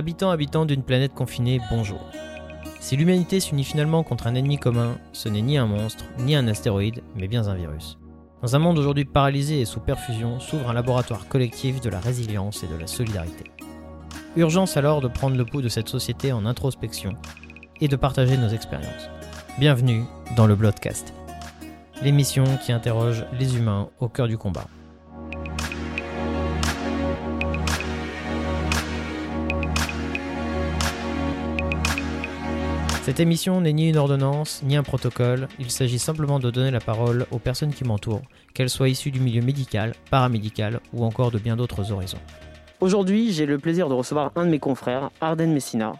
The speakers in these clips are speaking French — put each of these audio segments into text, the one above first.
Habitants, habitants d'une planète confinée, bonjour. Si l'humanité s'unit finalement contre un ennemi commun, ce n'est ni un monstre, ni un astéroïde, mais bien un virus. Dans un monde aujourd'hui paralysé et sous perfusion, s'ouvre un laboratoire collectif de la résilience et de la solidarité. Urgence alors de prendre le pouls de cette société en introspection et de partager nos expériences. Bienvenue dans le Bloodcast, l'émission qui interroge les humains au cœur du combat. Cette émission n'est ni une ordonnance, ni un protocole, il s'agit simplement de donner la parole aux personnes qui m'entourent, qu'elles soient issues du milieu médical, paramédical ou encore de bien d'autres horizons. Aujourd'hui, j'ai le plaisir de recevoir un de mes confrères, Arden Messina,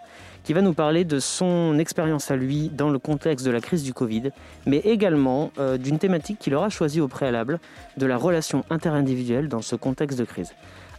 qui va nous parler de son expérience à lui dans le contexte de la crise du Covid, mais également euh, d'une thématique qu'il aura choisie au préalable, de la relation interindividuelle dans ce contexte de crise.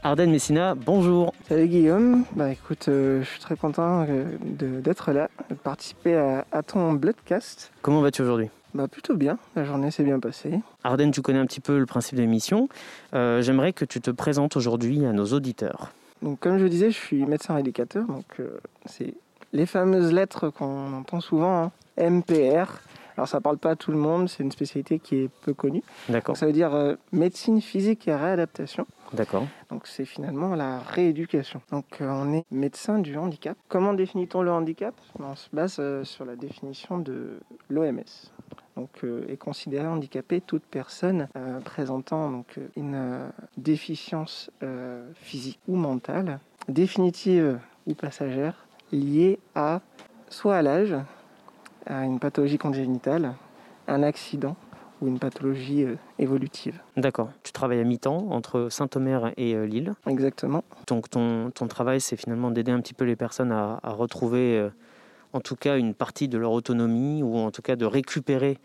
Arden Messina, bonjour. Salut Guillaume, bah écoute, euh, je suis très content euh, d'être là, de participer à, ton Bloodcast. Comment vas-tu aujourd'hui? Bah plutôt bien, la journée s'est bien passée. Arden, tu connais un petit peu le principe de l'émission. Euh, j'aimerais que tu te présentes aujourd'hui à nos auditeurs. Donc comme je disais, je suis médecin éducateur, donc c'est les fameuses lettres qu'on entend souvent, hein. MPR. Alors ça parle pas à tout le monde, c'est une spécialité qui est peu connue. D'accord. Ça veut dire médecine physique et réadaptation. D'accord. Donc c'est finalement la rééducation. Donc euh, on est médecin du handicap. Comment définit-on le handicap? On se base euh, sur la définition de l'OMS. Donc euh, est considéré handicapé toute personne présentant donc une déficience physique ou mentale, définitive ou passagère, liée à soit à l'âge, à une pathologie congénitale, un accident ou une pathologie euh, évolutive. D'accord. Tu travailles à mi-temps entre Saint-Omer et euh, Lille. Exactement. Donc ton, ton travail, c'est finalement d'aider un petit peu les personnes à, retrouver euh, en tout cas une partie de leur autonomie ou en tout cas de récupérer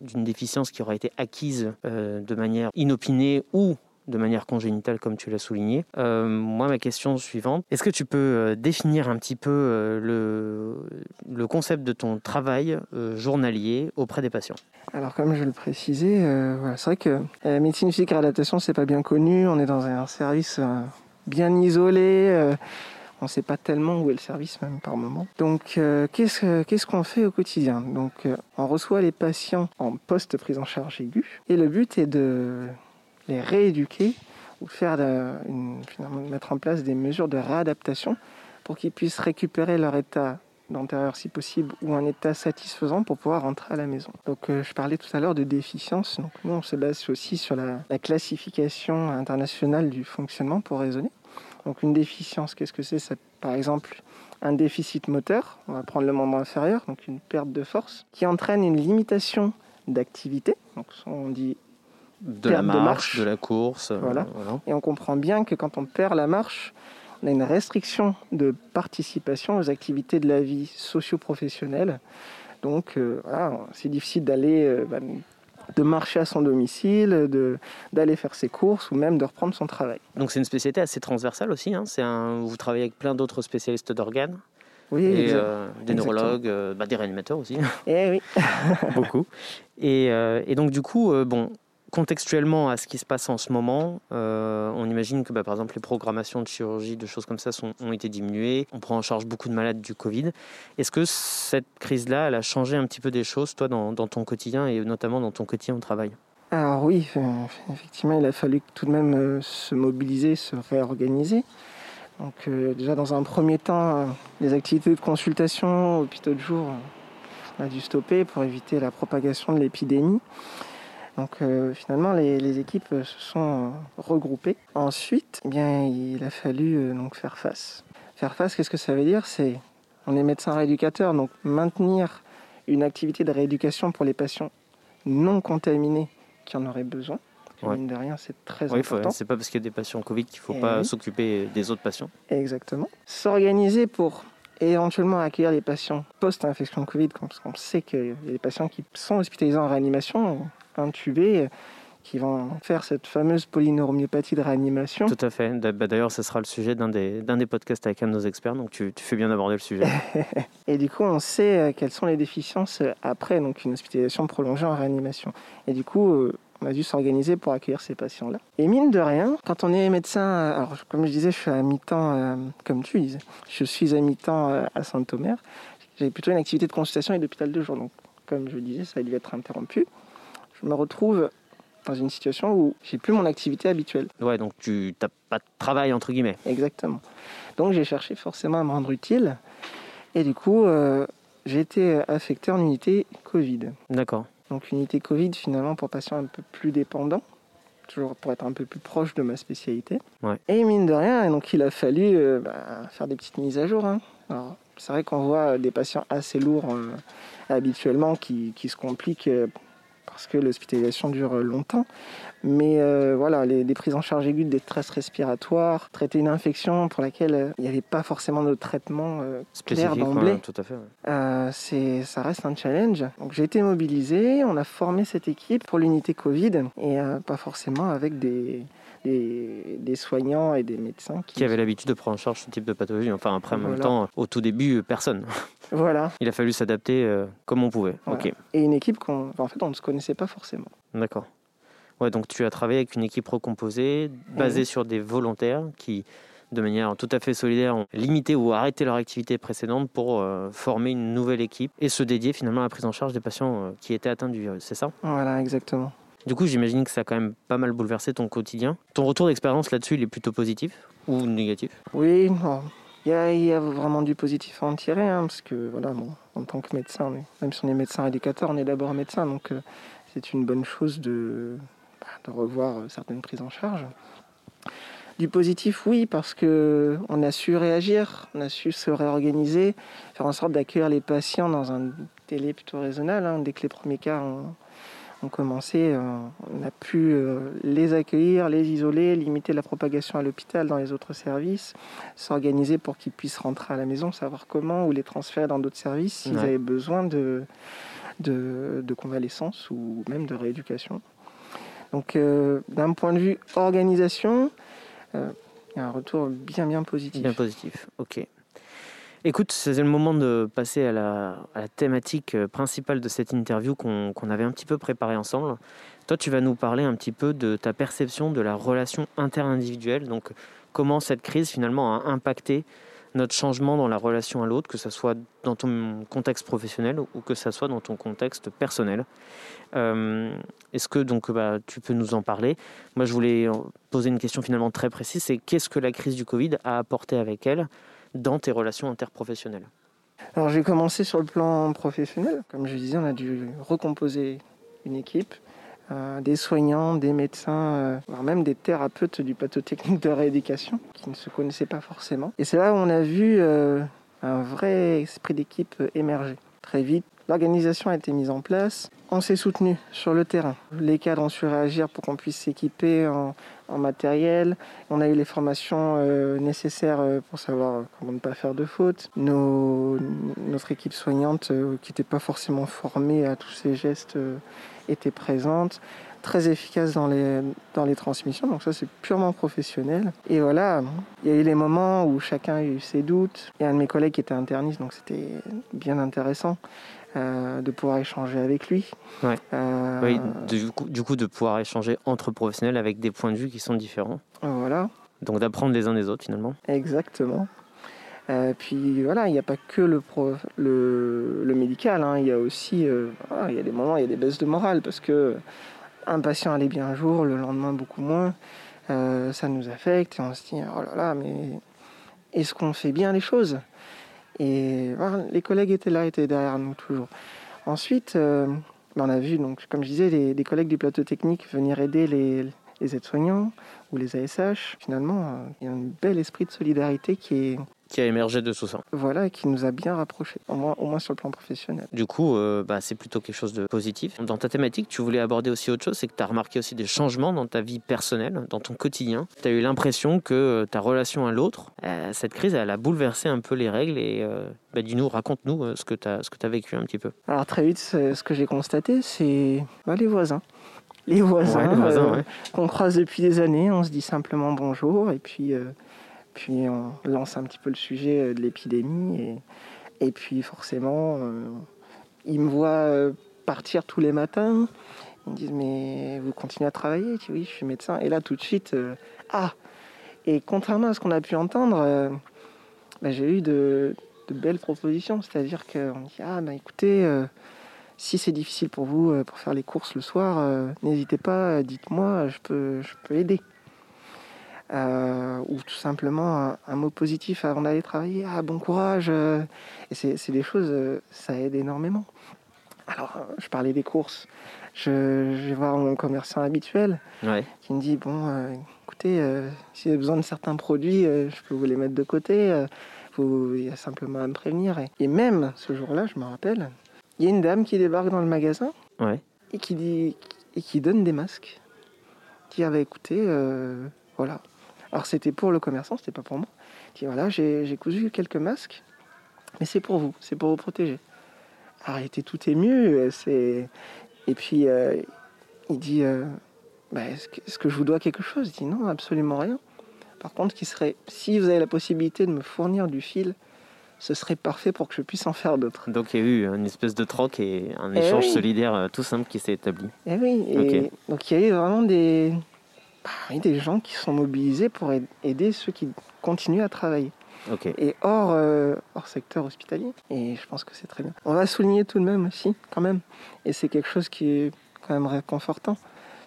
d'une déficience qui aura été acquise de manière inopinée ou de manière congénitale, comme tu l'as souligné. Euh, moi, ma question suivante, est-ce que tu peux euh, définir un petit peu euh, le, concept de ton travail journalier auprès des patients? Alors, comme je le précisais, c'est vrai que la médecine physique et réadaptation, c'est pas bien connu. On est dans un service bien isolé. on ne sait pas tellement où est le service même par moment. Donc qu'est-ce qu'est-ce qu'on fait au quotidien? Donc on reçoit les patients en post prise en charge aiguë et le but est de les rééduquer ou faire finalement, mettre en place des mesures de réadaptation pour qu'ils puissent récupérer leur état d'antérieur si possible ou un état satisfaisant pour pouvoir rentrer à la maison. Donc euh, je parlais tout à l'heure de déficience. Donc nous on se base aussi sur la, classification internationale du fonctionnement pour raisonner. Donc une déficience, qu'est-ce que c'est? C'est par exemple un déficit moteur, on va prendre le membre inférieur, donc une perte de force, qui entraîne une limitation d'activité. Donc on dit de la marche, de, la course. Euh, voilà. Et on comprend bien que quand on perd la marche, on a une restriction de participation aux activités de la vie socio-professionnelle. Donc euh, voilà, c'est difficile d'aller, euh, bah, de marcher à son domicile, de, d'aller faire ses courses ou même de reprendre son travail. Donc c'est une spécialité assez transversale aussi. Hein. c'est un, vous travaillez avec plein d'autres spécialistes d'organes. Oui, et, des neurologues, bah, des réanimateurs aussi. Eh oui. Beaucoup. Et, et, donc du coup, bon, contextuellement à ce qui se passe en ce moment, euh, on imagine que bah, par exemple les programmations de chirurgie, de choses comme ça sont, ont été diminuées. On prend en charge beaucoup de malades du Covid. Est-ce que cette crise-là, elle a changé un petit peu des choses, toi, dans, ton quotidien et notamment dans ton quotidien au travail? Alors oui, euh, effectivement, il a fallu tout de même euh, se mobiliser, se réorganiser. Donc déjà dans un premier temps, les activités de consultation, hôpitaux de jour, on a dû stopper pour éviter la propagation de l'épidémie. Donc euh, finalement, les, équipes se sont regroupées. Ensuite, eh bien, il a fallu euh, donc faire face. Faire face, qu'est-ce que ça veut dire? C'est, on est médecin rééducateur, donc maintenir une activité de rééducation pour les patients non contaminés qui en auraient besoin. Mine de rien, c'est très oui, important. C'est pas parce qu'il y a des patients Covid qu'il ne faut eh pas s'occuper des autres patients. Exactement. S'organiser pour éventuellement accueillir les patients post-infection Covid, parce qu'on sait qu'il y a des patients qui sont hospitalisés en réanimation, intubés qui vont faire cette fameuse polyneuroméopathie de réanimation. Tout à fait. Bah, d'ailleurs, ce sera le sujet d'un des, des podcasts avec un de nos experts, donc tu, tu fais bien d'aborder le sujet. et du coup, on sait euh, quelles sont les déficiences après donc une hospitalisation prolongée en réanimation. Et du coup, on a dû s'organiser pour accueillir ces patients-là. Et mine de rien, quand on est médecin, euh, alors comme je disais, je suis à mi-temps, euh, comme tu disais, je suis à mi-temps euh, à Saint-Omer. J'avais plutôt une activité de consultation et d'hôpital de jour. Donc, comme je disais, ça a dû être interrompu. Je me retrouve dans une situation où j'ai plus mon activité habituelle. Ouais, donc tu n'as pas de travail entre guillemets. Exactement. Donc j'ai cherché forcément à me rendre utile. Et du coup, j'ai été affecté en unité Covid. D'accord. Donc unité Covid finalement pour patients un peu plus dépendants, toujours pour être un peu plus proche de ma spécialité. Et mine de rien, donc il a fallu euh, bah, faire des petites mises à jour. Hein. c'est vrai qu'on voit des patients assez lourds euh, habituellement qui, qui, se compliquent euh, parce que l'hospitalisation dure longtemps. Mais euh, voilà, les, prises en charge aiguës des stress respiratoires, traiter une infection pour laquelle euh, il n'y avait pas forcément de traitement euh, clair d'emblée. tout à fait. c'est, ça reste un challenge. Donc j'ai été mobilisé, on a formé cette équipe pour l'unité Covid et pas forcément avec des, des, soignants et des médecins qui, avaient l'habitude de prendre en charge ce type de pathologie. Enfin, après, en même temps, au tout début, personne. Voilà. Il a fallu s'adapter comme on pouvait. Et une équipe qu'on en fait, on ne se connaissait pas forcément. D'accord. Ouais, donc tu as travaillé avec une équipe recomposée, basée sur des volontaires qui, de manière tout à fait solidaire, ont limité ou arrêté leur activité précédente pour euh, former une nouvelle équipe et se dédier finalement à la prise en charge des patients euh, qui étaient atteints du virus, c'est ça? Voilà, exactement. Du coup, j'imagine que ça a quand même pas mal bouleversé ton quotidien. Ton retour d'expérience là-dessus, il est plutôt positif ou négatif? Oui, il y, a, vraiment du positif à en tirer, hein, parce que voilà, en tant que médecin, même si on est médecin éducateur, on est d'abord médecin, donc euh, c'est une bonne chose de, de revoir euh, certaines prises en charge. Du positif, oui, parce que on a su réagir, on a su se réorganiser, faire en sorte d'accueillir les patients dans un délai plutôt raisonnable. Hein. Dès que les premiers cas ont, commencé, euh, on a pu euh, les accueillir, les isoler, limiter la propagation à l'hôpital dans les autres services, s'organiser pour qu'ils puissent rentrer à la maison, savoir comment, ou les transférer dans d'autres services s'ils avaient besoin de, de convalescence ou même de rééducation. Donc euh, d'un point de vue organisation, euh, il y a un retour bien bien positif. Bien positif, ok. Écoute, c'est le moment de passer à la, thématique euh, principale de cette interview qu'on avait un petit peu préparée ensemble. Toi, tu vas nous parler un petit peu de ta perception de la relation interindividuelle, donc comment cette crise finalement a impacté notre changement dans la relation à l'autre, que ce soit dans ton contexte professionnel ou que ce soit dans ton contexte personnel. Euh, est-ce que donc bah, tu peux nous en parler? Moi, je voulais poser une question finalement très précise, c'est qu'est-ce que la crise du Covid a apporté avec elle? Dans tes relations interprofessionnelles Alors j'ai commencé sur le plan professionnel. Comme je disais, on a dû recomposer une équipe. Euh, des soignants, des médecins, euh, voire même des thérapeutes du plateau de rééducation qui ne se connaissaient pas forcément. Et c'est là où on a vu euh, un vrai esprit d'équipe émerger. Très vite, l'organisation a été mise en place. On s'est soutenu sur le terrain. Les cadres ont su réagir pour qu'on puisse s'équiper en, matériel. On a eu les formations nécessaires pour savoir comment ne pas faire de fautes. notre équipe soignante, qui n'était pas forcément formée à tous ces gestes, était présente, très efficace dans les, dans les transmissions. Donc ça, c'est purement professionnel. Et voilà, il y a eu les moments où chacun a eu ses doutes. Il y a un de mes collègues qui était interniste, donc c'était bien intéressant. Euh, de pouvoir échanger avec lui. Ouais. Euh, oui, du coup, du coup, de pouvoir échanger entre professionnels avec des points de vue qui sont différents. Voilà. Donc d'apprendre les uns des autres finalement. Exactement. Euh, puis voilà, il n'y a pas que le, le, médical, hein. il y a aussi euh, il y a des moments, il y a des baisses de morale parce que un patient allait bien un jour, le lendemain beaucoup moins. Ça nous affecte et on se dit oh là là, mais est-ce qu'on fait bien les choses? Et les collègues étaient là, étaient derrière nous toujours. Ensuite, ben, on a vu, donc, comme je disais, les, collègues du plateau technique venir aider les, les aides-soignants ou les ASH. Finalement, il y a un bel esprit de solidarité qui est, qui a émergé de tout ça. Voilà, et qui nous a bien rapprochés, au moins, au moins sur le plan professionnel. Du coup, euh, bah, c'est plutôt quelque chose de positif. Dans ta thématique, tu voulais aborder aussi autre chose, c'est que tu as remarqué aussi des changements dans ta vie personnelle, dans ton quotidien. Tu as eu l'impression que euh, ta relation à l'autre, euh, cette crise, elle a bouleversé un peu les règles et bah, dis-nous, raconte-nous ce que tu as, as vécu un petit peu. Alors très vite, ce que j'ai constaté, c'est bah, les voisins. les voisins, Ouais, voisins, euh, ouais. qu'on croise depuis des années. On se dit simplement bonjour et puis, euh, puis on lance un petit peu le sujet euh, de l'épidémie. Et, et puis forcément, euh, ils me voient euh, partir tous les matins. Ils me disent mais vous continuez à travailler? Je dis oui, je suis médecin. Et là tout de suite, euh, ah Et contrairement à ce qu'on a pu entendre, bah, j'ai eu de, belles propositions. C'est-à-dire qu'on dit ah bah écoutez, si c'est difficile pour vous pour faire les courses le soir, n'hésitez pas, dites-moi, je peux, je peux aider. Euh, ou tout simplement un, un mot positif avant d'aller travailler. Ah, bon courage. euh. Et c'est des choses, euh, ça aide énormément. Alors, euh, je parlais des courses. Je, je vais voir mon commerçant habituel Ouais. qui me dit Bon, euh, écoutez, euh, si vous avez besoin de certains produits, je peux vous les mettre de côté. faut- il y a simplement à me prévenir. Et, et même ce jour-là, je me rappelle, il y a une dame qui débarque dans le magasin Ouais. et qui, dit, et qui donne des masques. Qui avait écouté, euh, voilà. Alors c'était pour le commerçant, c'était pas pour moi. Il dit voilà, j'ai cousu quelques masques, mais c'est pour vous, c'est pour vous protéger. Alors il était tout ému, euh, c'est et puis euh, il dit euh, Bah, est-ce que, je vous dois quelque chose? Il dit non, absolument rien. Par contre, qui serait, si vous avez la possibilité de me fournir du fil, ce serait parfait pour que je puisse en faire d'autres. Donc il y a eu une espèce de troc et un Eh échange oui. solidaire tout simple qui s'est établi. Et Eh oui, et donc il y a eu vraiment des, bah oui, des gens qui sont mobilisés pour aid- aider ceux qui continuent à travailler. Et hors, euh, hors secteur hospitalier. Et je pense que c'est très bien. On va souligner tout de même aussi, quand même. Et c'est quelque chose qui est quand même réconfortant.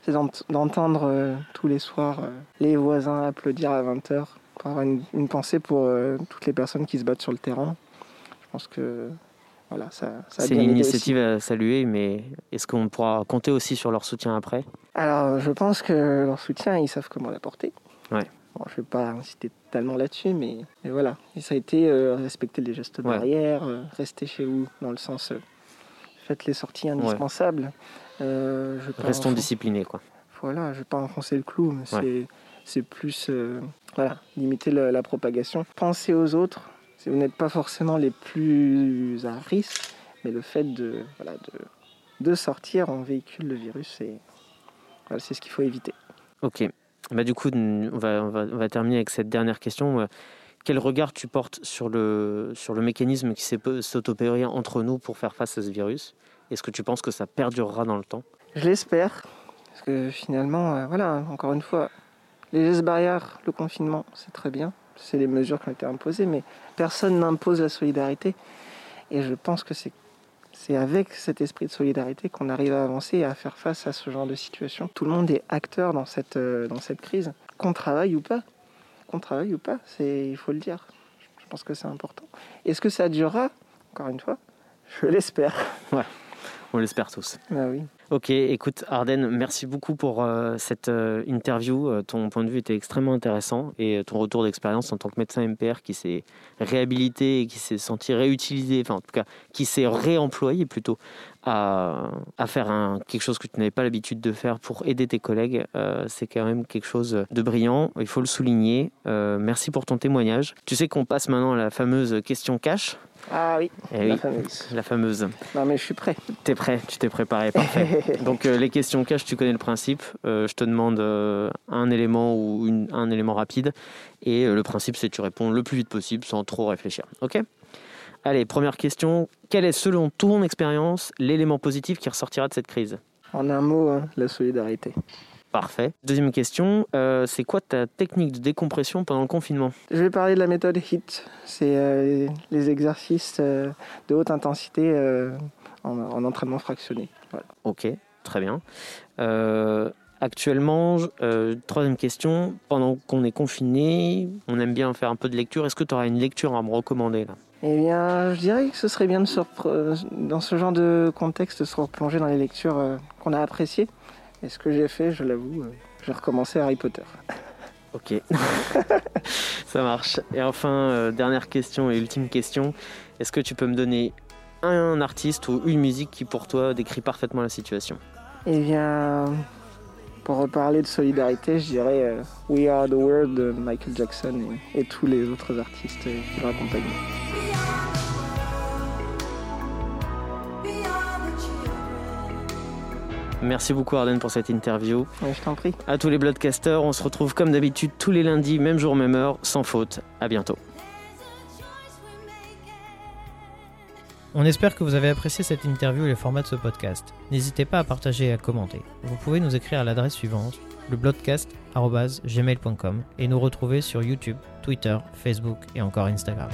C'est d'ent- d'entendre euh, tous les soirs euh, les voisins applaudir à 20h. Pour avoir une, une pensée pour toutes les personnes qui se battent sur le terrain. Je pense que voilà, ça, ça a C'est une aidé aussi. initiative à saluer, mais est-ce qu'on pourra compter aussi sur leur soutien après? Alors, je pense que leur soutien, ils savent comment l'apporter. Ouais. Bon, je ne vais pas insister tellement là-dessus, mais, mais voilà. Et ça a été euh, respecter les gestes Ouais. barrières, euh, rester chez vous, dans le sens euh, faites les sorties indispensables. Euh, Restons disciplinés, quoi. Voilà, je ne vais pas enfoncer le clou, mais c'est, c'est plus voilà, limiter la, la propagation. Pensez aux autres. Si vous n'êtes pas forcément les plus à risque, mais le fait de, voilà, de, de sortir, on véhicule le virus voilà, c'est ce qu'il faut éviter. Ok. Bah, du coup, on va, on, va, on va terminer avec cette dernière question. Euh, Quel regard tu portes sur le, sur le mécanisme qui s'est opéré entre nous pour faire face à ce virus? Est-ce que tu penses que ça perdurera dans le temps? Je l'espère, parce que finalement, euh, voilà, encore une fois, les gestes barrières, le confinement, c'est très bien, c'est les mesures qui ont été imposées, mais personne n'impose la solidarité. Et je pense que c'est c'est avec cet esprit de solidarité qu'on arrive à avancer et à faire face à ce genre de situation. Tout le monde est acteur dans cette, euh, dans cette crise, qu'on travaille ou pas. Qu'on travaille ou pas, c'est, il faut le dire. Je pense que c'est important. Est-ce que ça durera? Encore une fois, je l'espère. On l'espère tous. Ah oui. Ok, écoute Arden, merci beaucoup pour euh, cette euh, interview. Euh, ton point de vue était extrêmement intéressant et ton retour d'expérience en tant que médecin MPR qui s'est réhabilité et qui s'est senti réutilisé, enfin en tout cas qui s'est réemployé plutôt à, à faire un, quelque chose que tu n'avais pas l'habitude de faire pour aider tes collègues. Euh, c'est quand même quelque chose de brillant, il faut le souligner. Euh, merci pour ton témoignage. Tu sais qu'on passe maintenant à la fameuse question cash? Ah oui, Eh la oui, fameuse. la fameuse. Non mais je suis prêt. T'es prêt, tu t'es préparé, parfait. Donc euh, les questions cash, tu connais le principe. Euh, je te demande euh, un élément ou une- un élément rapide. Et le principe, c'est que tu réponds le plus vite possible sans trop réfléchir. Ok? Allez, première question. Quel est, selon ton expérience, l'élément positif qui ressortira de cette crise? En un mot, hein, la solidarité. Parfait. Deuxième question. euh, c'est quoi ta technique de décompression pendant le confinement? Je vais parler de la méthode HIT. C'est euh, les exercices euh, de haute intensité en, en entraînement fractionné. Voilà. Ok, très bien. Actuellement, troisième question. Pendant qu'on est confiné, on aime bien faire un peu de lecture. Est-ce que tu auras une lecture à me recommander là? Eh bien, je dirais que ce serait bien de se dans ce genre de contexte de se replonger dans les lectures euh, qu'on a appréciées. Et ce que j'ai fait, je l'avoue, euh, j'ai recommencé Harry Potter. Ok, ça marche. Et enfin, euh, dernière question et ultime question. Est-ce que tu peux me donner un artiste ou une musique qui pour toi décrit parfaitement la situation? Eh bien, pour reparler de solidarité, je dirais euh, We Are the World de Michael Jackson et, et tous les autres artistes qui children. Merci beaucoup Arden pour cette interview. Ouais, je t'en prie. À tous les bloodcasters, on se retrouve comme d'habitude tous les lundis, même jour, même heure, sans faute. À bientôt. On espère que vous avez apprécié cette interview et le format de ce podcast. N'hésitez pas à partager et à commenter. Vous pouvez nous écrire à l'adresse suivante lebloodcast.gmail.com et nous retrouver sur YouTube, Twitter, Facebook et encore Instagram.